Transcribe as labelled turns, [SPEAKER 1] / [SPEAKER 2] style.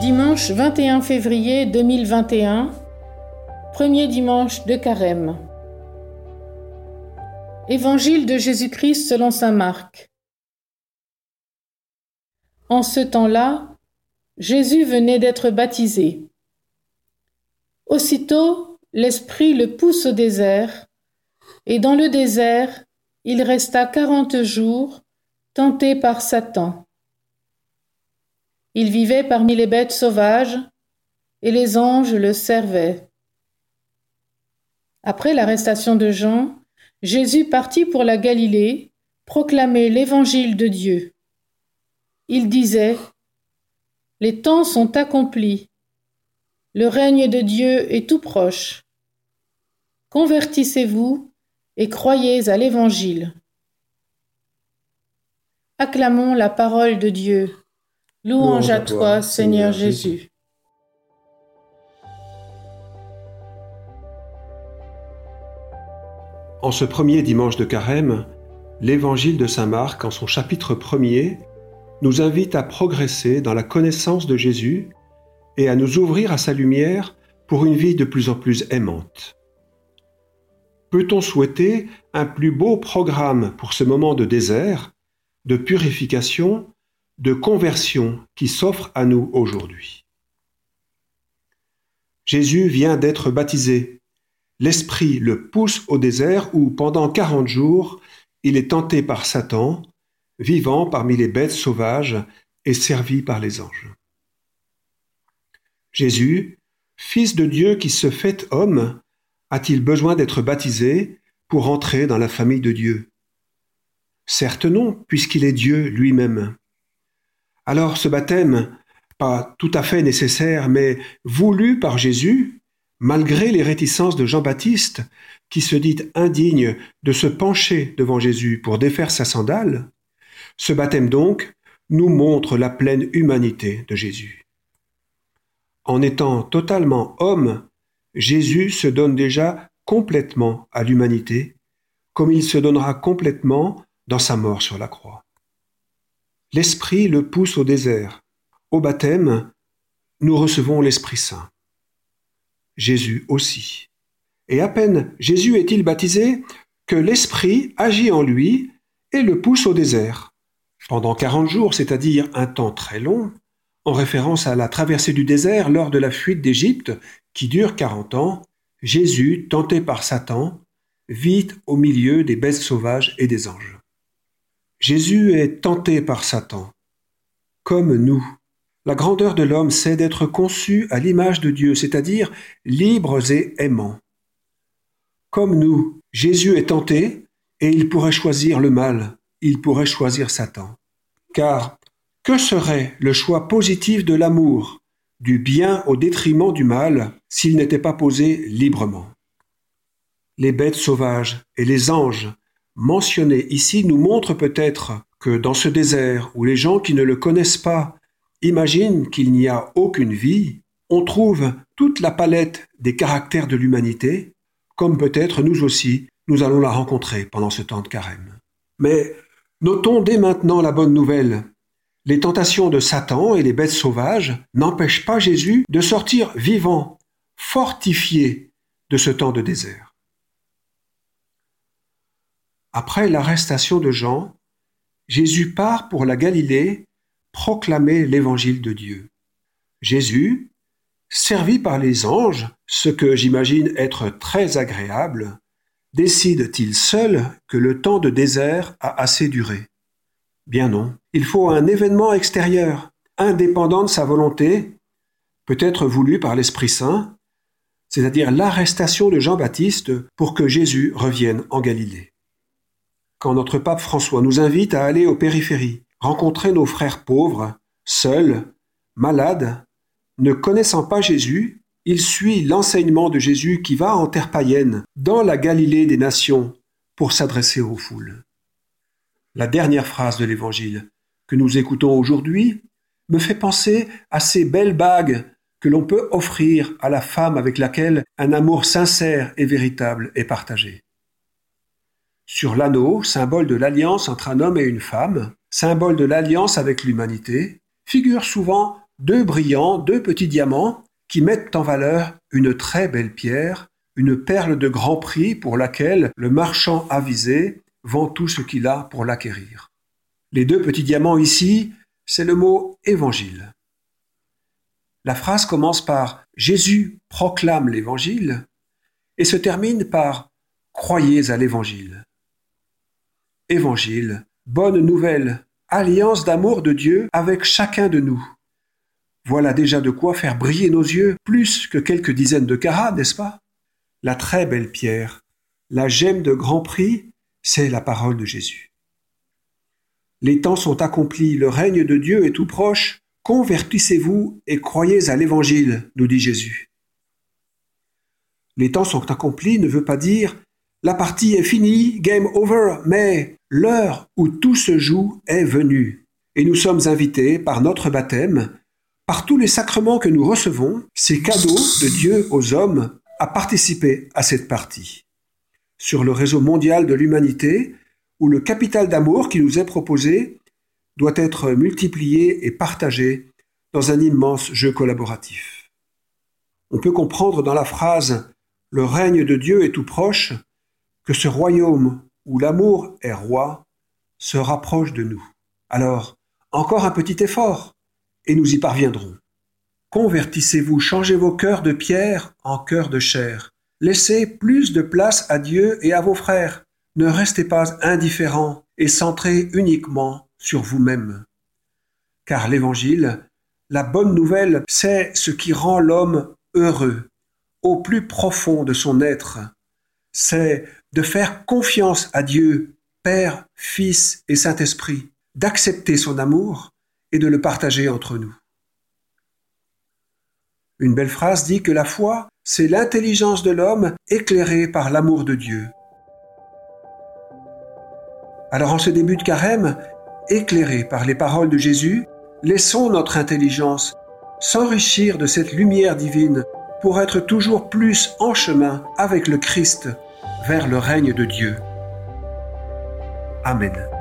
[SPEAKER 1] Dimanche 21 février 2021, premier dimanche de Carême. Évangile de Jésus-Christ selon Saint Marc. En ce temps-là, Jésus venait d'être baptisé. Aussitôt, l'Esprit le pousse au désert, et dans le désert, il resta quarante jours, tenté par Satan. Il vivait parmi les bêtes sauvages, et les anges le servaient. Après l'arrestation de Jean, Jésus partit pour la Galilée, proclamer l'évangile de Dieu. Il disait, Les temps sont accomplis, le règne de Dieu est tout proche. Convertissez-vous et croyez à l'évangile. Acclamons la parole de Dieu. Louange à toi, Seigneur Jésus.
[SPEAKER 2] En ce premier dimanche de carême, l'évangile de Saint Marc, en son chapitre premier, nous invite à progresser dans la connaissance de Jésus et à nous ouvrir à sa lumière pour une vie de plus en plus aimante. Peut-on souhaiter un plus beau programme pour ce moment de désert, de purification de conversion qui s'offre à nous aujourd'hui. Jésus vient d'être baptisé. L'Esprit le pousse au désert où, pendant quarante jours, il est tenté par Satan, vivant parmi les bêtes sauvages et servi par les anges. Jésus, Fils de Dieu qui se fait homme, a-t-il besoin d'être baptisé pour entrer dans la famille de Dieu? Certes non, puisqu'il est Dieu lui-même. Alors ce baptême, pas tout à fait nécessaire, mais voulu par Jésus, malgré les réticences de Jean-Baptiste, qui se dit indigne de se pencher devant Jésus pour défaire sa sandale, ce baptême donc nous montre la pleine humanité de Jésus. En étant totalement homme, Jésus se donne déjà complètement à l'humanité, comme il se donnera complètement dans sa mort sur la croix. L'Esprit le pousse au désert. Au baptême, nous recevons l'Esprit Saint. Jésus aussi. Et à peine Jésus est-il baptisé que l'Esprit agit en lui et le pousse au désert. Pendant quarante jours, c'est-à-dire un temps très long, en référence à la traversée du désert lors de la fuite d'Égypte qui dure quarante ans, Jésus, tenté par Satan, vit au milieu des bêtes sauvages et des anges. Jésus est tenté par Satan, comme nous. La grandeur de l'homme, c'est d'être conçu à l'image de Dieu, c'est-à-dire libres et aimants. Comme nous, Jésus est tenté et il pourrait choisir le mal, il pourrait choisir Satan. Car que serait le choix positif de l'amour, du bien au détriment du mal, s'il n'était pas posé librement? Les bêtes sauvages et les anges mentionné ici nous montre peut-être que dans ce désert où les gens qui ne le connaissent pas imaginent qu'il n'y a aucune vie, on trouve toute la palette des caractères de l'humanité, comme peut-être nous aussi, nous allons la rencontrer pendant ce temps de carême. Mais notons dès maintenant la bonne nouvelle. Les tentations de Satan et les bêtes sauvages n'empêchent pas Jésus de sortir vivant, fortifié de ce temps de désert. Après l'arrestation de Jean, Jésus part pour la Galilée proclamer l'évangile de Dieu. Jésus, servi par les anges, ce que j'imagine être très agréable, décide-t-il seul que le temps de désert a assez duré? Bien non, il faut un événement extérieur, indépendant de sa volonté, peut-être voulu par l'Esprit Saint, c'est-à-dire l'arrestation de Jean-Baptiste pour que Jésus revienne en Galilée quand notre pape François nous invite à aller aux périphéries, rencontrer nos frères pauvres, seuls, malades, ne connaissant pas Jésus, il suit l'enseignement de Jésus qui va en terre païenne, dans la Galilée des nations, pour s'adresser aux foules. La dernière phrase de l'Évangile que nous écoutons aujourd'hui me fait penser à ces belles bagues que l'on peut offrir à la femme avec laquelle un amour sincère et véritable est partagé. Sur l'anneau, symbole de l'alliance entre un homme et une femme, symbole de l'alliance avec l'humanité, figure souvent deux brillants, deux petits diamants qui mettent en valeur une très belle pierre, une perle de grand prix pour laquelle le marchand avisé vend tout ce qu'il a pour l'acquérir. Les deux petits diamants ici, c'est le mot évangile. La phrase commence par Jésus proclame l'évangile et se termine par Croyez à l'évangile. Évangile, bonne nouvelle, alliance d'amour de Dieu avec chacun de nous. Voilà déjà de quoi faire briller nos yeux plus que quelques dizaines de carats, n'est-ce pas? La très belle pierre, la gemme de grand prix, c'est la parole de Jésus. Les temps sont accomplis, le règne de Dieu est tout proche, convertissez-vous et croyez à l'Évangile, nous dit Jésus. Les temps sont accomplis ne veut pas dire la partie est finie, game over, mais l'heure où tout se joue est venue. Et nous sommes invités par notre baptême, par tous les sacrements que nous recevons, ces cadeaux de Dieu aux hommes, à participer à cette partie. Sur le réseau mondial de l'humanité, où le capital d'amour qui nous est proposé doit être multiplié et partagé dans un immense jeu collaboratif. On peut comprendre dans la phrase Le règne de Dieu est tout proche que ce royaume où l'amour est roi se rapproche de nous. Alors, encore un petit effort, et nous y parviendrons. Convertissez-vous, changez vos cœurs de pierre en cœurs de chair. Laissez plus de place à Dieu et à vos frères. Ne restez pas indifférents et centrés uniquement sur vous-même. Car l'Évangile, la bonne nouvelle, c'est ce qui rend l'homme heureux, au plus profond de son être. C'est de faire confiance à Dieu, Père, Fils et Saint-Esprit, d'accepter son amour et de le partager entre nous. Une belle phrase dit que la foi, c'est l'intelligence de l'homme éclairée par l'amour de Dieu. Alors en ce début de carême, éclairé par les paroles de Jésus, laissons notre intelligence s'enrichir de cette lumière divine pour être toujours plus en chemin avec le Christ vers le règne de Dieu. Amen.